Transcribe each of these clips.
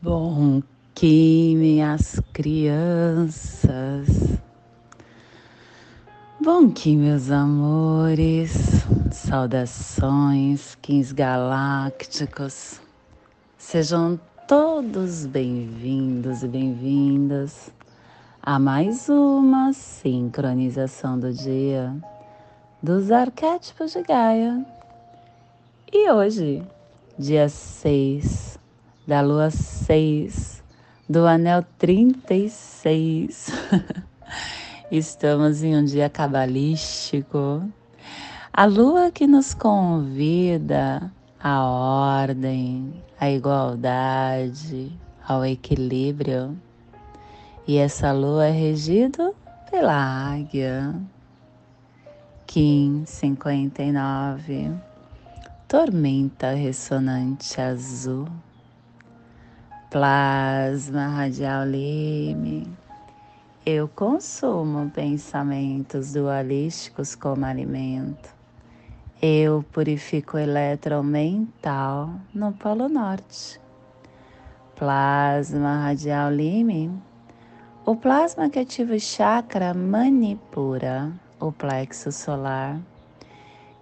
Bom que minhas crianças, bom que meus amores, saudações, quins galácticos, sejam todos bem-vindos e bem-vindas a mais uma sincronização do dia dos arquétipos de Gaia. E hoje, dia 6 da lua 6, do anel 36. Estamos em um dia cabalístico. A lua que nos convida à ordem, à igualdade, ao equilíbrio. E essa lua é regida pela águia. Kim 59, tormenta ressonante azul plasma radial Lime. Eu consumo pensamentos dualísticos como alimento. Eu purifico o eletromental no Polo Norte. Plasma radial Lime. O plasma que ativa o chakra manipura, o plexo solar,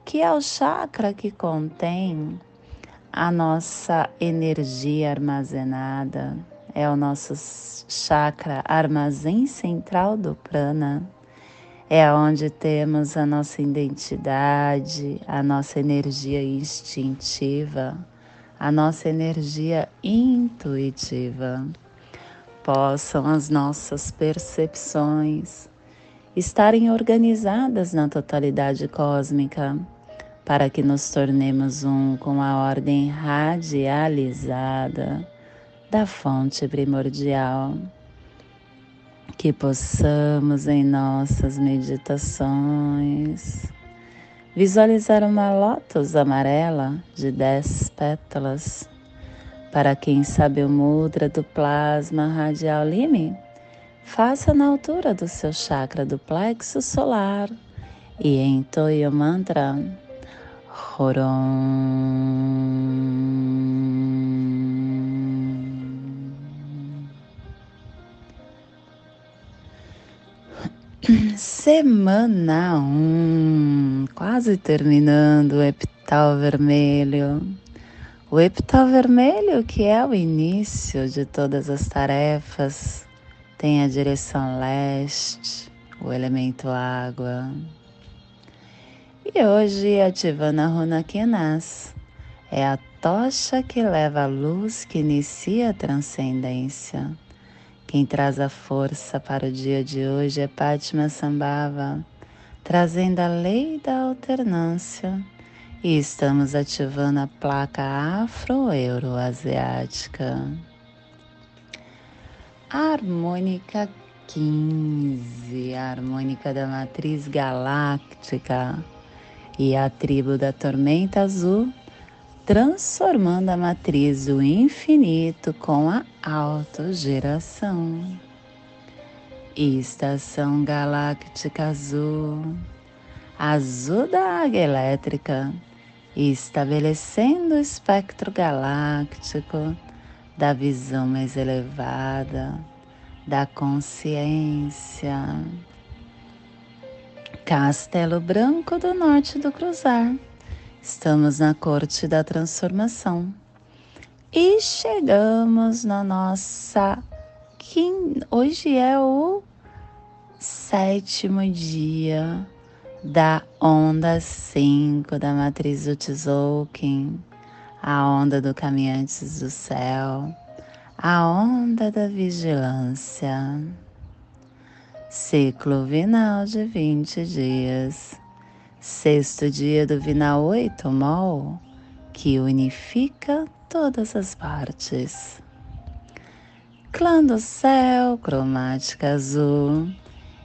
que é o chakra que contém a nossa energia armazenada, é o nosso chakra armazém central do prana, é onde temos a nossa identidade, a nossa energia instintiva, a nossa energia intuitiva. Possam as nossas percepções estarem organizadas na totalidade cósmica para que nos tornemos um com a ordem radializada da fonte primordial. Que possamos em nossas meditações visualizar uma lótus amarela de dez pétalas. Para quem sabe o mudra do plasma radial lime, faça na altura do seu chakra do plexo solar e entoie o mantra Horon. Semana 1, um, quase terminando o epital vermelho. O epital vermelho, que é o início de todas as tarefas, tem a direção leste, o elemento água. E hoje, ativando a runa Kenas, é a tocha que leva a luz que inicia a transcendência. Quem traz a força para o dia de hoje é Padma Sambhava, trazendo a lei da alternância. E estamos ativando a placa afro-euroasiática. Harmônica 15, a harmônica da matriz galáctica e a tribo da tormenta azul, transformando a matriz do infinito com a autogeração. Estação galáctica azul, azul da águia elétrica, estabelecendo o espectro galáctico da visão mais elevada, da consciência Castelo Branco do Norte do Cruzar. Estamos na corte da transformação. E chegamos na nossa. Hoje é o sétimo dia da onda 5 da matriz do Tzolk'in, a onda do Caminhantes do Céu, a onda da vigilância. Ciclo vinal de 20 dias. Sexto dia do vinal 8 mol, que unifica todas as partes. Clã do céu, cromática azul.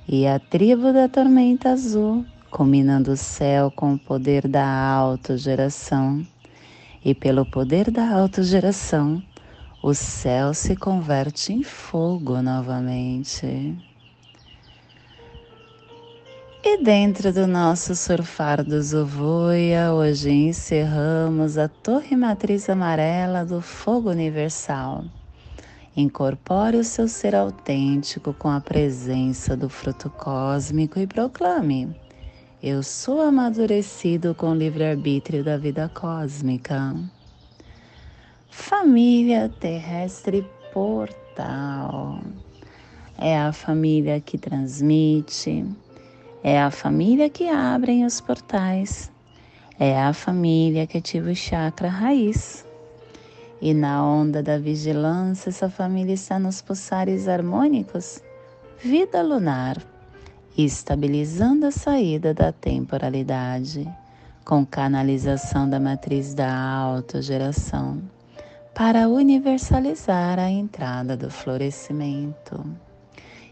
E a tribo da tormenta azul, combinando o céu com o poder da autogeração. E pelo poder da autogeração, o céu se converte em fogo novamente. E dentro do nosso surfar do Zovoia, hoje encerramos a torre matriz amarela do fogo universal, Incorpore o seu ser autêntico com a presença do fruto cósmico e proclame: Eu sou amadurecido com o livre-arbítrio da vida cósmica. Família terrestre portal. É a família que transmite, é a família que abre os portais, é a família que ativa o chakra raiz. E na onda da vigilância, essa família está nos pulsares harmônicos, vida lunar, estabilizando a saída da temporalidade, com canalização da matriz da autogeração, para universalizar a entrada do florescimento.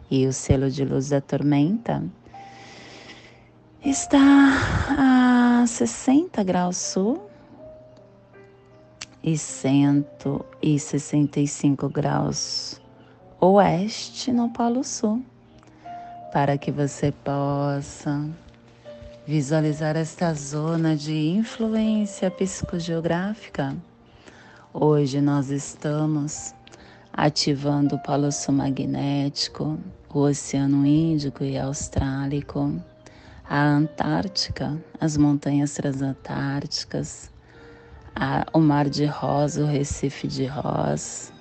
E o selo de luz da tormenta está a 60 graus sul e 165 graus oeste no Polo Sul, para que você possa visualizar esta zona de influência psicogeográfica. Hoje nós estamos ativando o Polo Sul magnético, o Oceano Índico e Austrálico, a Antártica, as montanhas transantárticas, a, o Mar de Rosa, o Recife de Rosa.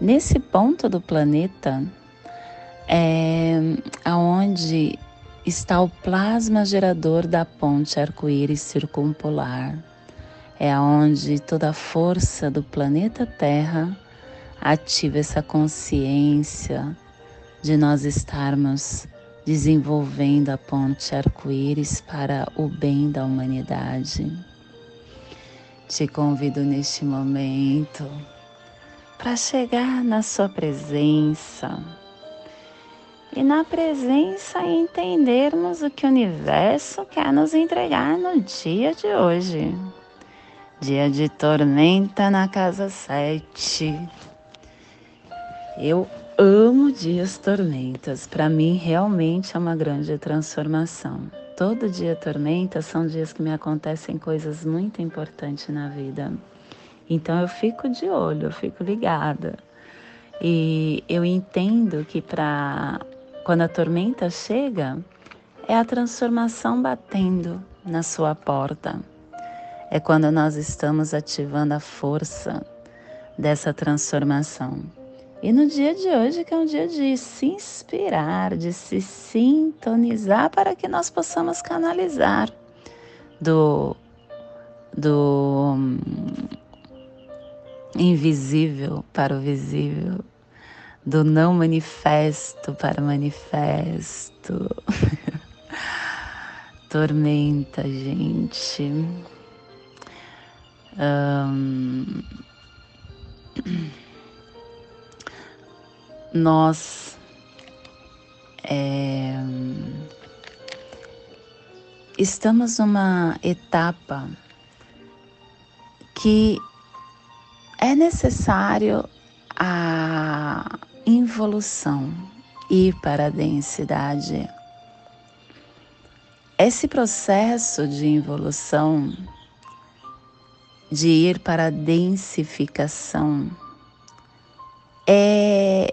Nesse ponto do planeta é aonde está o plasma gerador da ponte arco-íris circumpolar. É aonde toda a força do planeta Terra ativa essa consciência de nós estarmos desenvolvendo a ponte arco-íris para o bem da humanidade. Te convido neste momento para chegar na Sua presença e na presença entendermos o que o universo quer nos entregar no dia de hoje. Dia de tormenta na casa 7. Eu amo dias tormentas. Para mim, realmente é uma grande transformação. Todo dia tormenta são dias que me acontecem coisas muito importantes na vida. Então eu fico de olho, eu fico ligada. E eu entendo que para quando a tormenta chega, é a transformação batendo na sua porta. É quando nós estamos ativando a força dessa transformação. E no dia de hoje, que é um dia de se inspirar, de se sintonizar para que nós possamos canalizar do, do hum, invisível para o visível, do não manifesto para o manifesto. Tormenta, gente. Um nós é, estamos numa etapa que é necessário a involução, ir para a densidade. Esse processo de involução, de ir para a densificação, é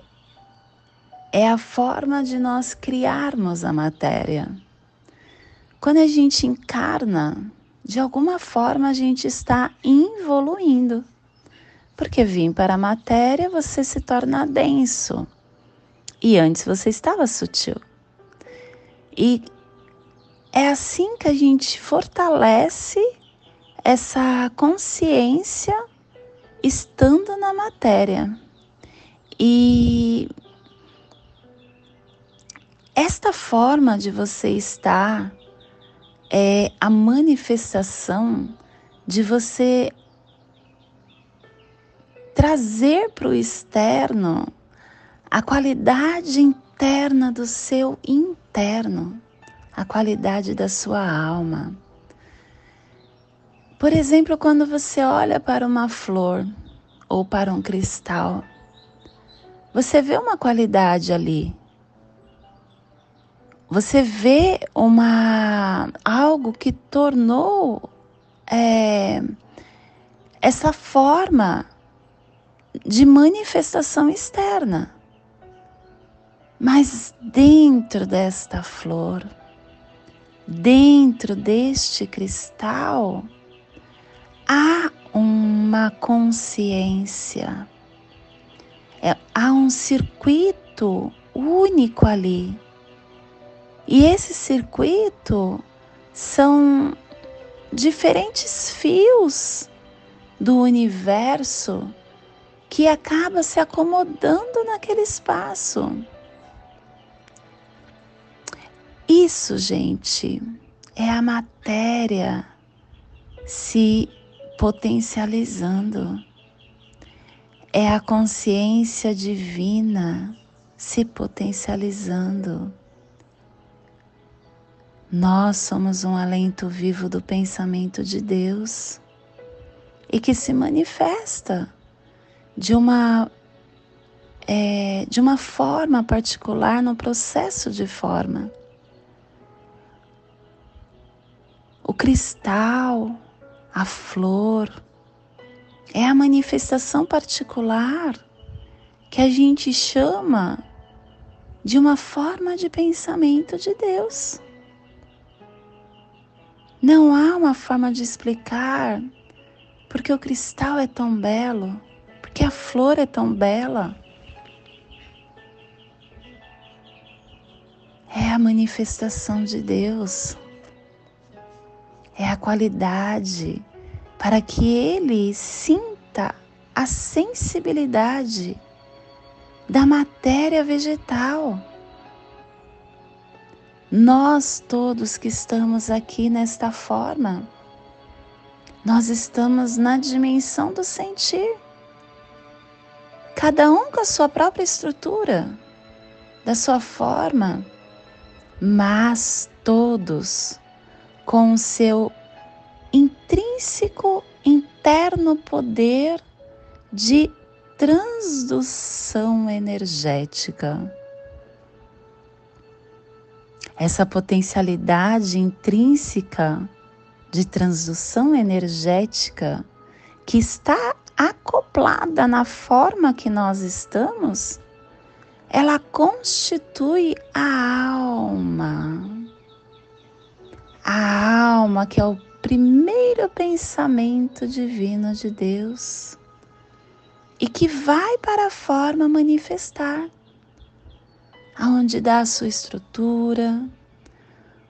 é a forma de nós criarmos a matéria. Quando a gente encarna, de alguma forma a gente está evoluindo. Porque vim para a matéria, você se torna denso. E antes você estava sutil. E é assim que a gente fortalece essa consciência estando na matéria. E esta forma de você estar é a manifestação de você trazer para o externo a qualidade interna do seu interno, a qualidade da sua alma. Por exemplo, quando você olha para uma flor ou para um cristal, você vê uma qualidade ali, você vê uma algo que tornou é, essa forma de manifestação externa. Mas dentro desta flor, dentro deste cristal, há uma consciência, é, há um circuito único ali. E esse circuito são diferentes fios do universo que acaba se acomodando naquele espaço. Isso, gente, é a matéria se potencializando. É a consciência divina se potencializando. Nós somos um alento vivo do pensamento de Deus e que se manifesta de uma é, de uma forma particular no processo de forma. O cristal, a flor, é a manifestação particular que a gente chama de uma forma de pensamento de Deus. Não há uma forma de explicar porque o cristal é tão belo, porque a flor é tão bela. É a manifestação de Deus é a qualidade para que ele sinta a sensibilidade da matéria vegetal. Nós todos que estamos aqui nesta forma, nós estamos na dimensão do sentir. Cada um com a sua própria estrutura, da sua forma, mas todos com o seu intrínseco interno poder de transdução energética. Essa potencialidade intrínseca de transdução energética que está acoplada na forma que nós estamos, ela constitui a alma. A alma, que é o primeiro pensamento divino de Deus e que vai para a forma manifestar, aonde dá a sua estrutura,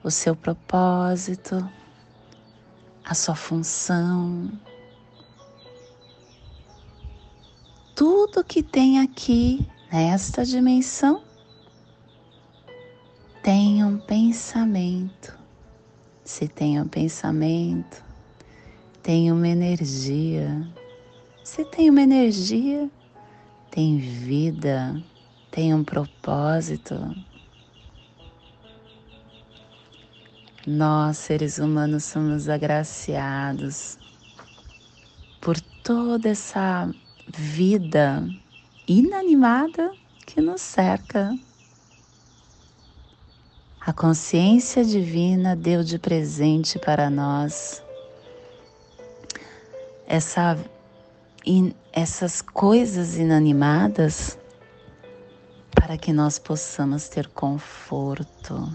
o seu propósito, a sua função. Tudo que tem aqui nesta dimensão tem um pensamento se tem um pensamento, tem uma energia. Se tem uma energia, tem vida, tem um propósito. Nós, seres humanos, somos agraciados por toda essa vida inanimada que nos cerca. A consciência divina deu de presente para nós essa, in, essas coisas inanimadas para que nós possamos ter conforto,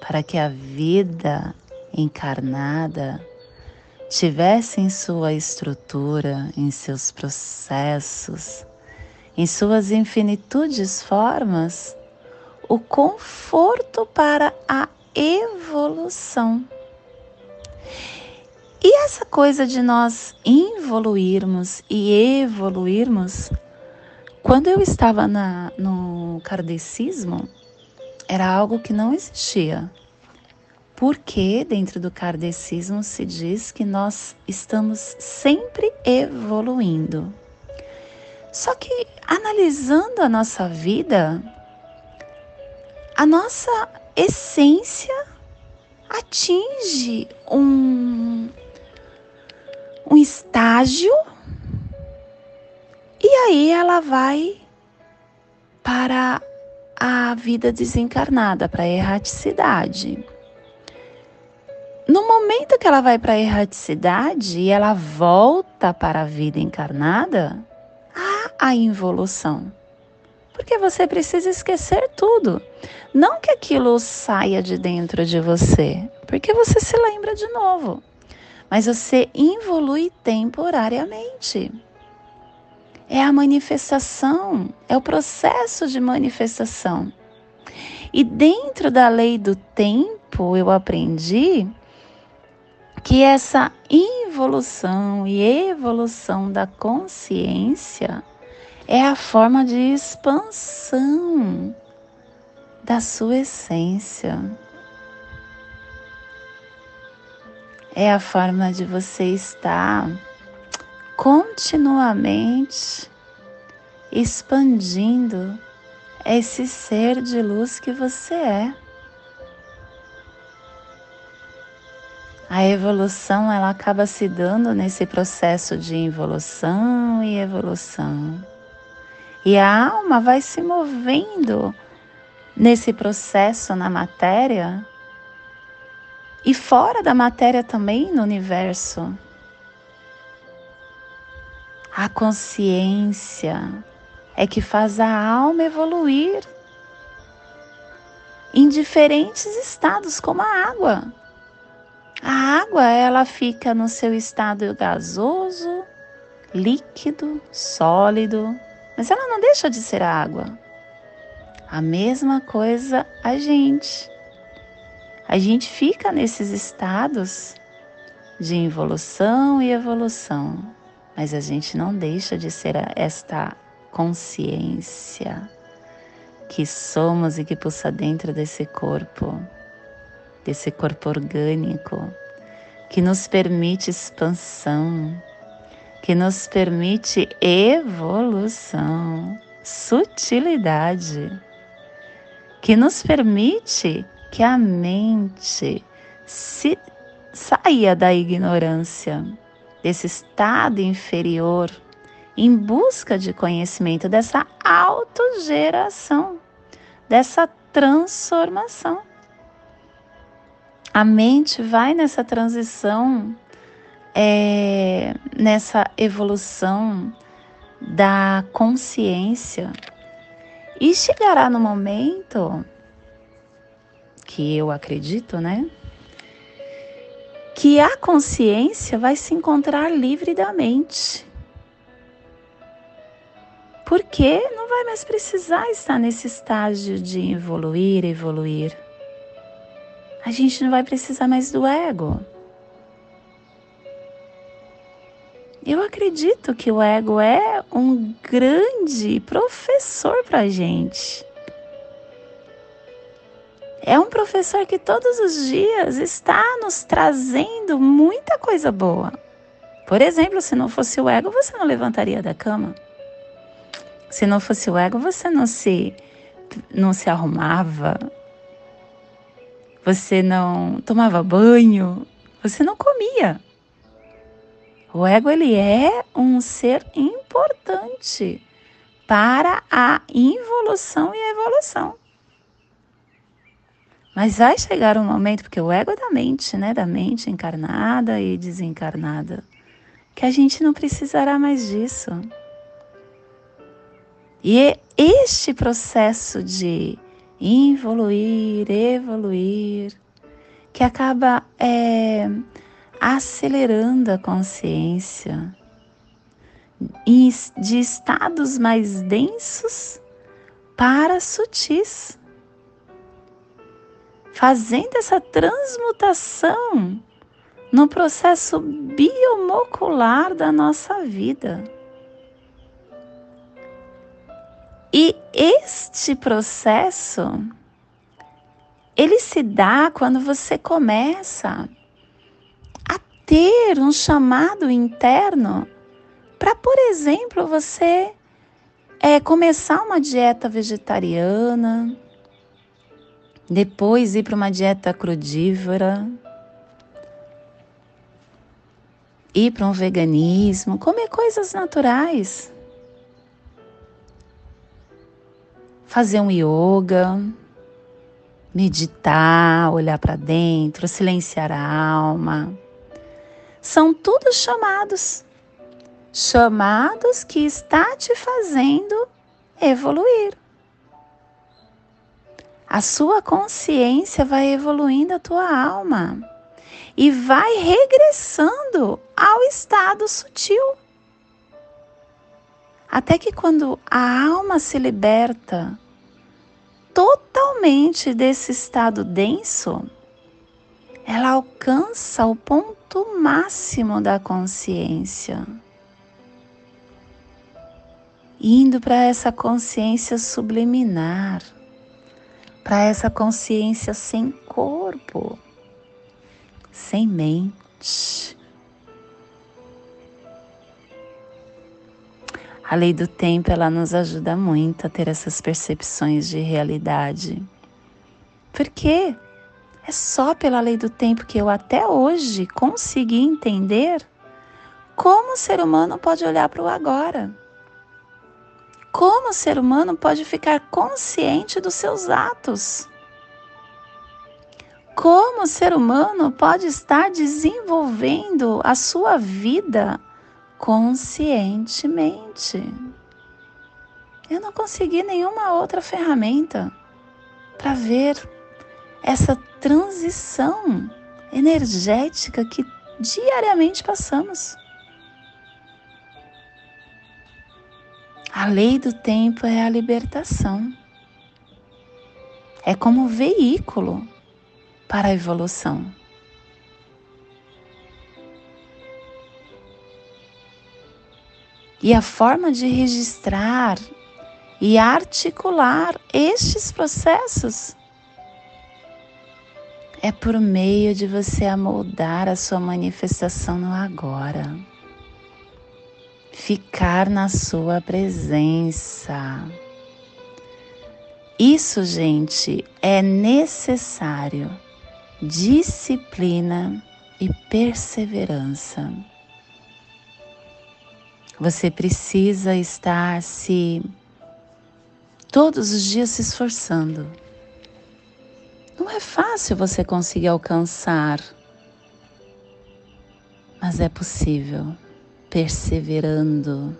para que a vida encarnada tivesse em sua estrutura, em seus processos, em suas infinitudes formas, o conforto para a evolução. E essa coisa de nós evoluirmos e evoluirmos, quando eu estava na, no kardecismo, era algo que não existia. Porque dentro do kardecismo se diz que nós estamos sempre evoluindo. Só que analisando a nossa vida, a nossa essência atinge um, um estágio e aí ela vai para a vida desencarnada, para a erraticidade. No momento que ela vai para a erraticidade e ela volta para a vida encarnada, a involução? Porque você precisa esquecer tudo. Não que aquilo saia de dentro de você, porque você se lembra de novo. Mas você evolui temporariamente. É a manifestação, é o processo de manifestação. E dentro da lei do tempo, eu aprendi que essa involução e evolução da consciência é a forma de expansão da sua essência. É a forma de você estar continuamente expandindo esse ser de luz que você é. A evolução ela acaba se dando nesse processo de involução e evolução. E a alma vai se movendo nesse processo na matéria e fora da matéria também no universo. A consciência é que faz a alma evoluir em diferentes estados, como a água. A água, ela fica no seu estado gasoso, líquido, sólido, mas ela não deixa de ser água. A mesma coisa a gente. A gente fica nesses estados de involução e evolução, mas a gente não deixa de ser esta consciência que somos e que pulsa dentro desse corpo, desse corpo orgânico, que nos permite expansão, que nos permite evolução, sutilidade, que nos permite que a mente se saia da ignorância, desse estado inferior, em busca de conhecimento, dessa autogeração, dessa transformação. A mente vai nessa transição é, nessa evolução da consciência e chegará no momento que eu acredito, né? Que a consciência vai se encontrar livre da mente. Porque não vai mais precisar estar nesse estágio de evoluir, evoluir. A gente não vai precisar mais do ego. Eu acredito que o ego é um grande professor para a gente. É um professor que todos os dias está nos trazendo muita coisa boa. Por exemplo, se não fosse o ego, você não levantaria da cama. Se não fosse o ego, você não se não se arrumava. Você não tomava banho, você não comia. O ego ele é um ser importante para a involução e a evolução. Mas vai chegar um momento, porque o ego é da mente, né? Da mente encarnada e desencarnada, que a gente não precisará mais disso. E este processo de evoluir, evoluir, que acaba é, acelerando a consciência de estados mais densos para sutis, fazendo essa transmutação no processo biomocular da nossa vida. E este processo ele se dá quando você começa ter um chamado interno para, por exemplo, você é, começar uma dieta vegetariana, depois ir para uma dieta crudívora, ir para um veganismo, comer coisas naturais, fazer um yoga, meditar, olhar para dentro, silenciar a alma. São todos chamados. Chamados que está te fazendo evoluir. A sua consciência vai evoluindo a tua alma e vai regressando ao estado sutil. Até que quando a alma se liberta totalmente desse estado denso, ela alcança o ponto máximo da consciência. Indo para essa consciência subliminar, para essa consciência sem corpo, sem mente, A lei do tempo ela nos ajuda muito a ter essas percepções de realidade. Porque é só pela lei do tempo que eu até hoje consegui entender como o ser humano pode olhar para o agora. Como o ser humano pode ficar consciente dos seus atos. Como o ser humano pode estar desenvolvendo a sua vida conscientemente. Eu não consegui nenhuma outra ferramenta para ver essa transição energética que diariamente passamos. A lei do tempo é a libertação. É como veículo para a evolução. E a forma de registrar e articular estes processos é por meio de você amoldar a sua manifestação no agora. Ficar na sua presença. Isso, gente, é necessário disciplina e perseverança. Você precisa estar se todos os dias se esforçando. Não é fácil você conseguir alcançar, mas é possível, perseverando.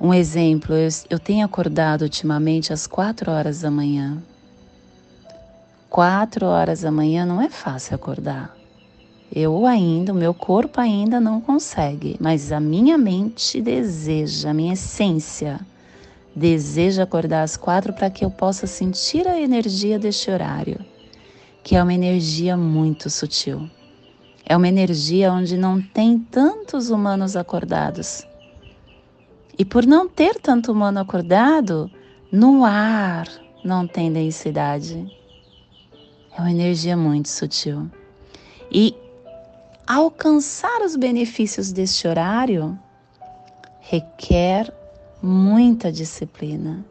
Um exemplo, eu, eu tenho acordado ultimamente às quatro horas da manhã. Quatro horas da manhã não é fácil acordar. Eu ainda, o meu corpo ainda não consegue, mas a minha mente deseja, a minha essência deseja acordar às quatro para que eu possa sentir a energia deste horário, que é uma energia muito sutil. É uma energia onde não tem tantos humanos acordados. E por não ter tanto humano acordado, no ar não tem densidade. É uma energia muito sutil. E alcançar os benefícios deste horário requer muita disciplina,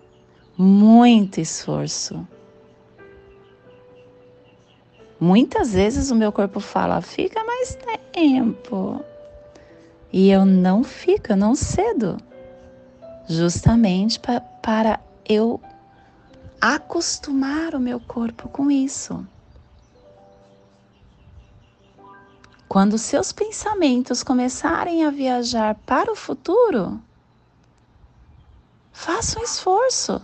muito esforço. Muitas vezes o meu corpo fala, fica mais tempo. E eu não fico, eu não cedo. Justamente pa para eu acostumar o meu corpo com isso. Quando seus pensamentos começarem a viajar para o futuro, faça um esforço.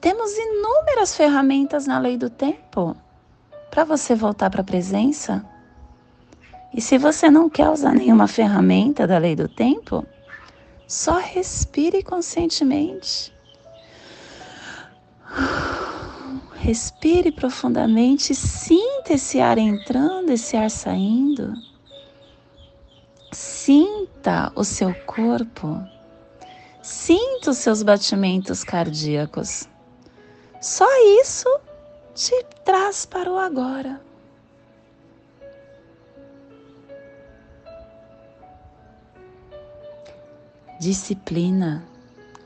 Temos inúmeras ferramentas na lei do tempo para você voltar para a presença. E se você não quer usar nenhuma ferramenta da lei do tempo, só respire conscientemente. Respire profundamente, sinta esse ar entrando, esse ar saindo. Sinta o seu corpo. Sinta os seus batimentos cardíacos. Só isso te traz para o agora. Disciplina.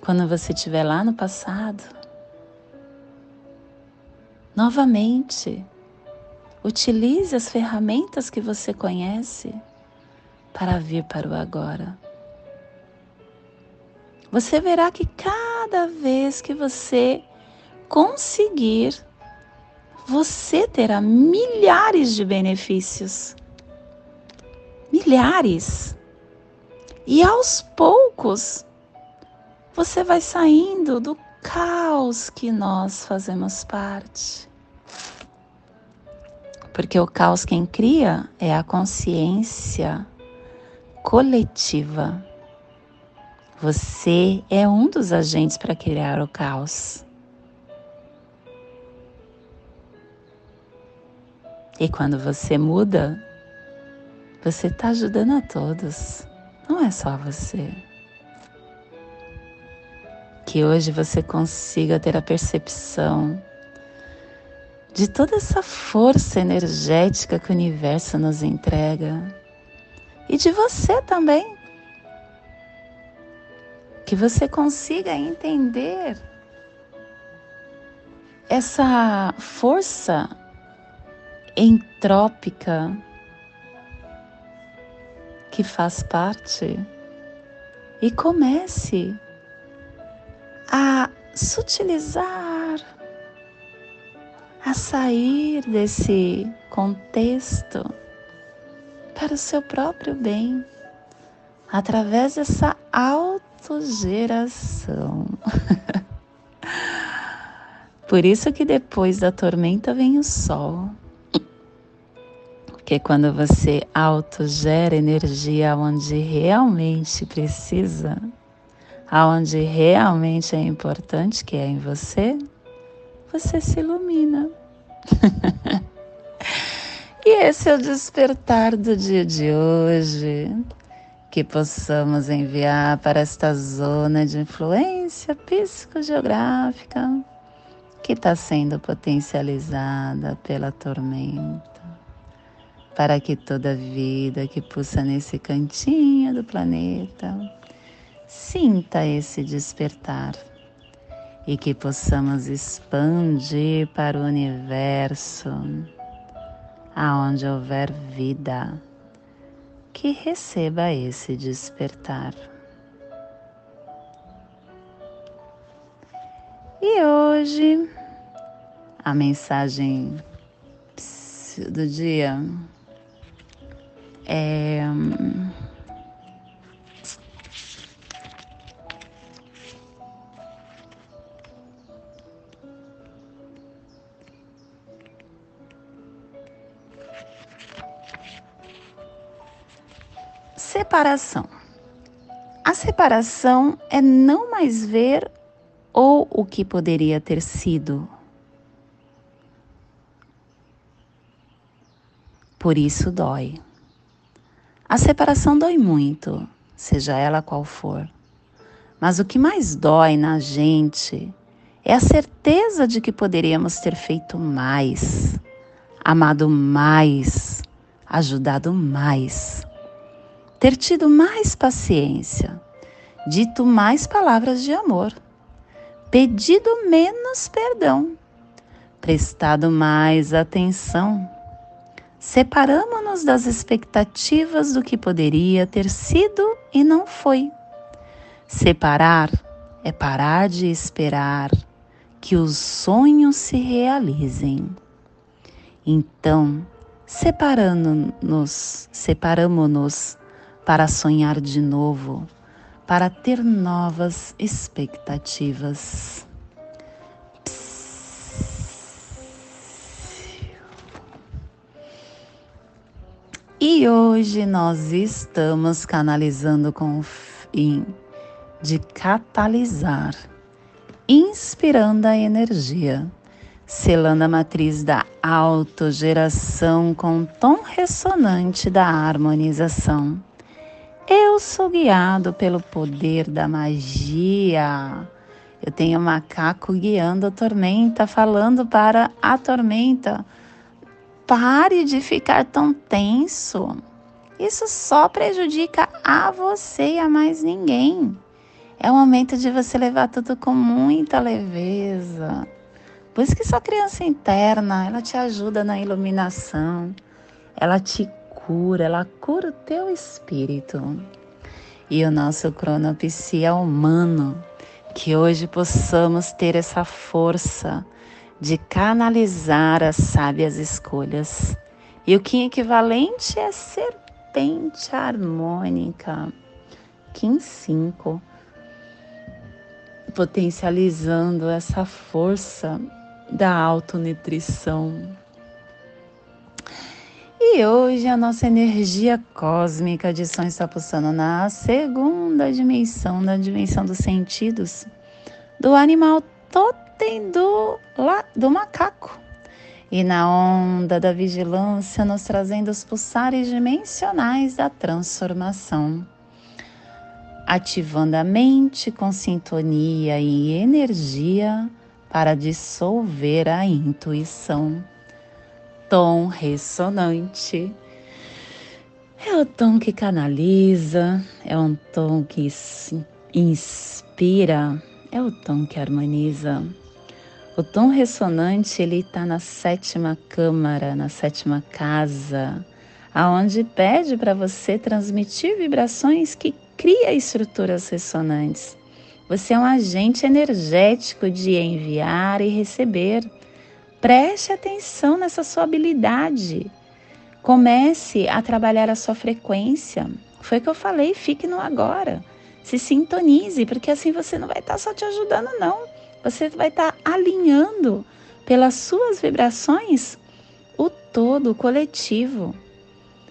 Quando você estiver lá no passado, Novamente, utilize as ferramentas que você conhece para vir para o agora. Você verá que cada vez que você conseguir, você terá milhares de benefícios. milhares. E aos poucos você vai saindo do caos que nós fazemos parte. Porque o caos quem cria é a consciência coletiva. Você é um dos agentes para criar o caos. E quando você muda, você está ajudando a todos, não é só você. Que hoje você consiga ter a percepção de toda essa força energética que o universo nos entrega e de você também. Que você consiga entender essa força entrópica que faz parte e comece a sutilizar, a sair desse contexto para o seu próprio bem, através dessa autogeração. Por isso que depois da tormenta vem o sol. Porque quando você autogera energia onde realmente precisa, aonde realmente é importante, que é em você, você se ilumina. e esse é o despertar do dia de hoje. Que possamos enviar para esta zona de influência psicogeográfica que está sendo potencializada pela tormenta para que toda vida que pulsa nesse cantinho do planeta sinta esse despertar e que possamos expandir para o universo, aonde houver vida, que receba esse despertar. E hoje, a mensagem do dia é, separação. A separação é não mais ver ou o que poderia ter sido. Por isso dói. A separação dói muito, seja ela qual for. Mas o que mais dói na gente é a certeza de que poderíamos ter feito mais, amado mais, ajudado mais, ter tido mais paciência, dito mais palavras de amor, pedido menos perdão, prestado mais atenção separamos-nos das expectativas do que poderia ter sido e não foi. Separar é parar de esperar que os sonhos se realizem. Então, separando-nos, separamos-nos para sonhar de novo, para ter novas expectativas. E hoje nós estamos canalizando com o fim de catalisar, inspirando a energia, selando a matriz da autogeração com o tom ressonante da harmonização. Eu sou guiado pelo poder da magia. Eu tenho um macaco guiando a tormenta, falando para a tormenta Pare de ficar tão tenso. Isso só prejudica a você e a mais ninguém. É o momento de você levar tudo com muita leveza. Por isso que sua criança interna, ela te ajuda na iluminação, ela te cura, ela cura o teu espírito. E o nosso cronopsi é humano, que hoje possamos ter essa força de canalizar as sábias escolhas. E o que é equivalente é ser serpente harmônica. Kim 5, potencializando essa força da autonutrição. E hoje a nossa energia cósmica de som está pulsando na segunda dimensão, na dimensão dos sentidos, do animal do, do macaco. E na onda da vigilância, nos trazendo os pulsares dimensionais da transformação ativando a mente com sintonia e energia para dissolver a intuição. Tom ressonante. É o tom que canaliza, é um tom que inspira, é o tom que harmoniza. O tom ressonante ele está na sétima câmara, na sétima casa, aonde pede para você transmitir vibrações que cria estruturas ressonantes. Você é um agente energético de enviar e receber. Preste atenção nessa sua habilidade. Comece a trabalhar a sua frequência. Foi o que eu falei, fique no agora. Se sintonize, porque assim você não vai estar só te ajudando, não. Você vai estar alinhando pelas suas vibrações o todo, o coletivo.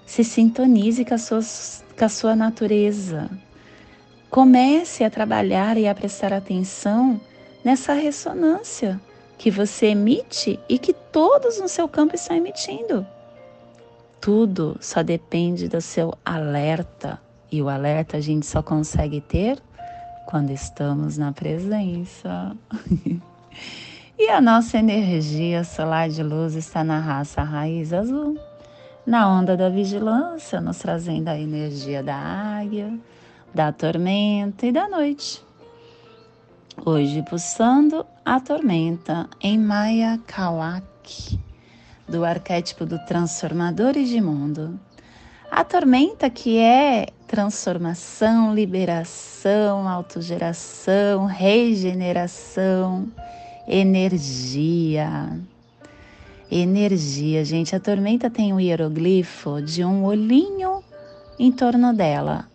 Se sintonize com, suas, com a sua natureza. Comece a trabalhar e a prestar atenção nessa ressonância que você emite e que todos no seu campo estão emitindo. Tudo só depende do seu alerta. E o alerta a gente só consegue ter quando estamos na presença. e a nossa energia solar de luz está na raça raiz azul na onda da vigilância, nos trazendo a energia da águia, da tormenta e da noite. Hoje pulsando a tormenta em Maya Kawak, do arquétipo do Transformadores de Mundo. A tormenta que é transformação, liberação, autogeração, regeneração, energia energia, gente. A tormenta tem um hieroglifo de um olhinho em torno dela.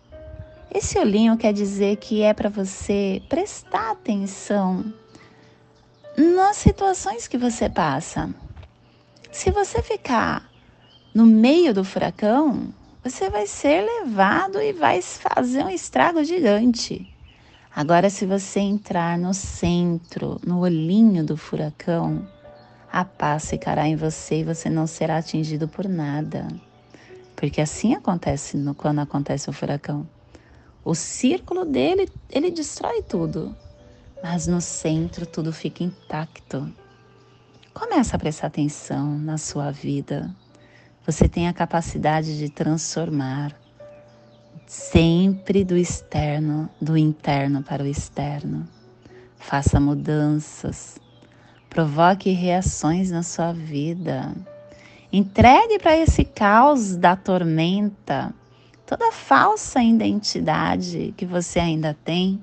Esse olhinho quer dizer que é para você prestar atenção nas situações que você passa. Se você ficar no meio do furacão, você vai ser levado e vai fazer um estrago gigante. Agora, se você entrar no centro, no olhinho do furacão, a paz ficará em você e você não será atingido por nada. Porque assim acontece no, quando acontece o furacão. O círculo dele, ele destrói tudo, mas no centro tudo fica intacto. Começa a prestar atenção na sua vida. Você tem a capacidade de transformar sempre do externo, do interno para o externo. Faça mudanças provoque reações na sua vida. Entregue para esse caos da tormenta toda a falsa identidade que você ainda tem,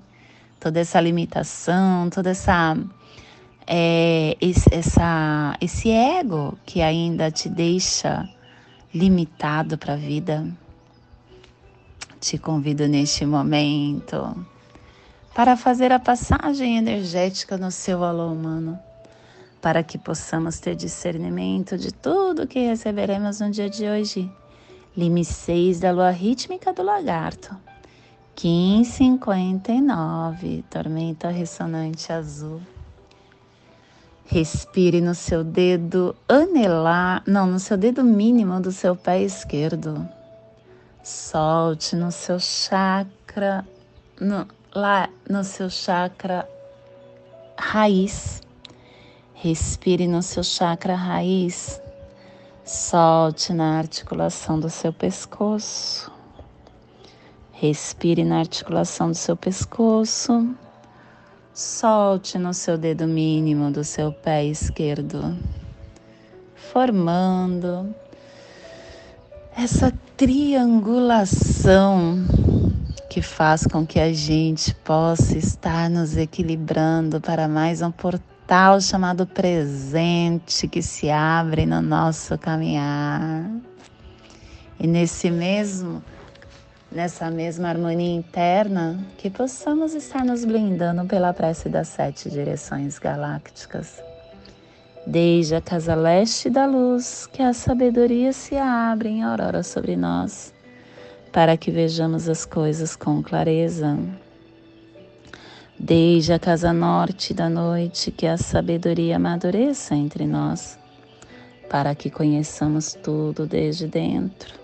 toda essa limitação, toda essa é, esse, essa, esse ego que ainda te deixa limitado para a vida. Te convido neste momento para fazer a passagem energética no seu alô humano para que possamos ter discernimento de tudo que receberemos no dia de hoje. Lime 6 da lua rítmica do lagarto. 1559, tormenta ressonante azul. Respire no seu dedo anelar, não, no seu dedo mínimo do seu pé esquerdo. Solte no seu chakra, no, lá no seu chakra raiz Respire no seu chakra raiz. Solte na articulação do seu pescoço. Respire na articulação do seu pescoço. Solte no seu dedo mínimo do seu pé esquerdo, formando essa triangulação que faz com que a gente possa estar nos equilibrando para mais um portal chamado presente que se abre no nosso caminhar. E nesse mesmo nessa mesma harmonia interna, que possamos estar nos blindando pela prece das sete direções galácticas. Desde a casa leste da luz, que a sabedoria se abre em aurora sobre nós, para que vejamos as coisas com clareza. Desde a casa norte da noite, que a sabedoria amadureça entre nós, para que conheçamos tudo desde dentro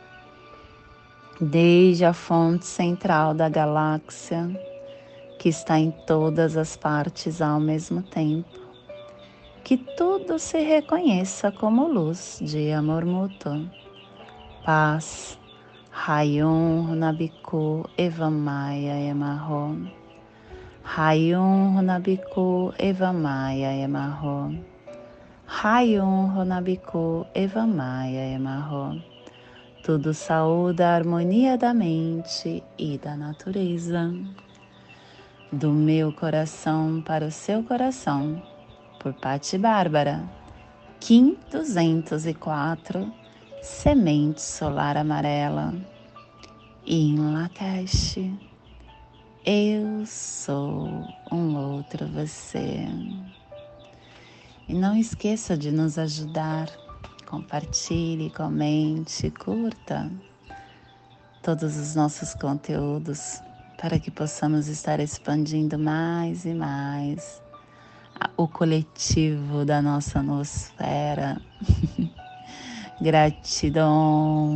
desde a fonte central da galáxia, que está em todas as partes ao mesmo tempo. Que tudo se reconheça como luz de amor mútuo. Paz. Rayon Runabiku Evamaya Emarro. Rayon Runabiku Evamaya Emarro. Rayon Runabiku Evamaya Emarro tudo saúde a harmonia da mente e da natureza. Do meu coração para o seu coração, por Pati Bárbara, Kim 204, Semente Solar Amarela. Em Lakesh, eu sou um outro você. E não esqueça de nos ajudar compartilhe, comente, curta todos os nossos conteúdos para que possamos estar expandindo mais e mais o coletivo da nossa nosfera. Gratidão.